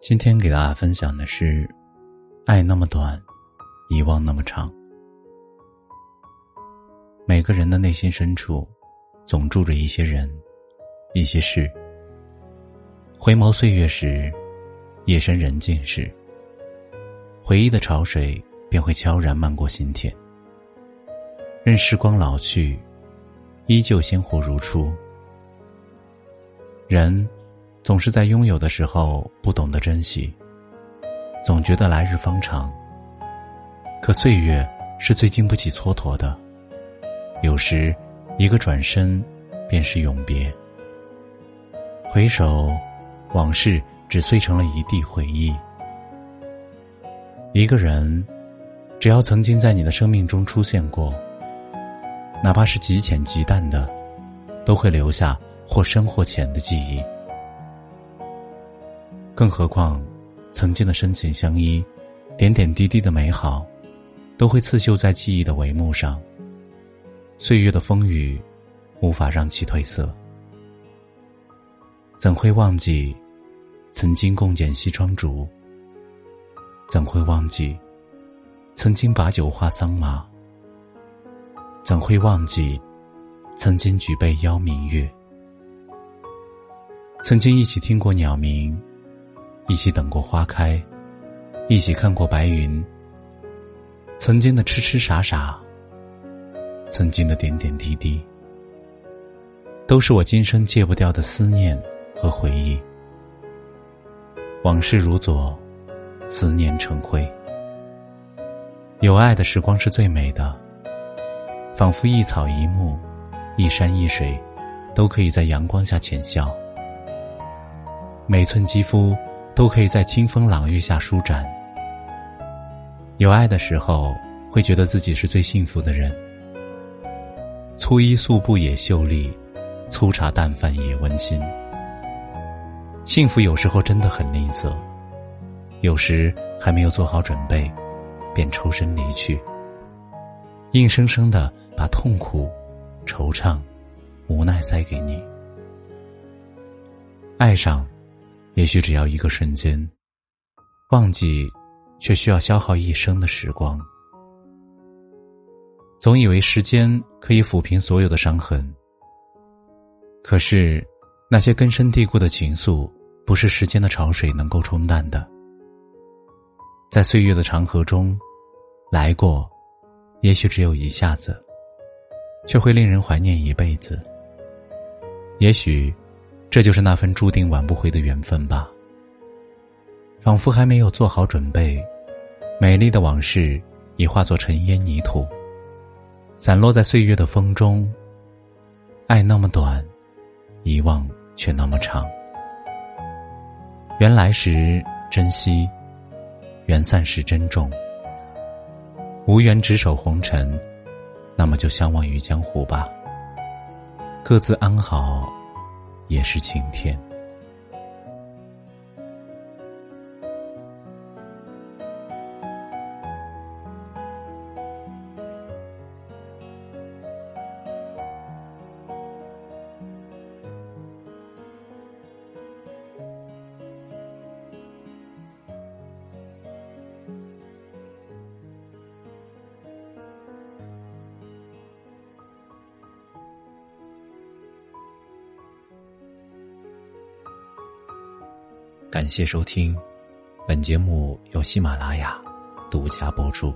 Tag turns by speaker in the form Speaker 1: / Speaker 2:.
Speaker 1: 今天给大家分享的是：爱那么短，遗忘那么长。每个人的内心深处，总住着一些人，一些事。回眸岁月时，夜深人静时，回忆的潮水便会悄然漫过心田。任时光老去，依旧鲜活如初。人。总是在拥有的时候不懂得珍惜，总觉得来日方长。可岁月是最经不起蹉跎的，有时一个转身，便是永别。回首，往事只碎成了一地回忆。一个人，只要曾经在你的生命中出现过，哪怕是极浅极淡的，都会留下或深或浅的记忆。更何况，曾经的深情相依，点点滴滴的美好，都会刺绣在记忆的帷幕上。岁月的风雨，无法让其褪色。怎会忘记，曾经共剪西窗烛？怎会忘记，曾经把酒话桑麻？怎会忘记，曾经举杯邀明月？曾经一起听过鸟鸣。一起等过花开，一起看过白云。曾经的痴痴傻傻，曾经的点点滴滴，都是我今生戒不掉的思念和回忆。往事如昨，思念成灰。有爱的时光是最美的，仿佛一草一木，一山一水，都可以在阳光下浅笑。每寸肌肤。都可以在清风朗月下舒展。有爱的时候，会觉得自己是最幸福的人。粗衣素布也秀丽，粗茶淡饭也温馨。幸福有时候真的很吝啬，有时还没有做好准备，便抽身离去，硬生生的把痛苦、惆怅、无奈塞给你。爱上。也许只要一个瞬间，忘记，却需要消耗一生的时光。总以为时间可以抚平所有的伤痕，可是，那些根深蒂固的情愫，不是时间的潮水能够冲淡的。在岁月的长河中，来过，也许只有一下子，却会令人怀念一辈子。也许。这就是那份注定挽不回的缘分吧。仿佛还没有做好准备，美丽的往事已化作尘烟泥土，散落在岁月的风中。爱那么短，遗忘却那么长。缘来时珍惜，缘散时珍重。无缘执手红尘，那么就相忘于江湖吧。各自安好。也是晴天。感谢收听，本节目由喜马拉雅独家播出。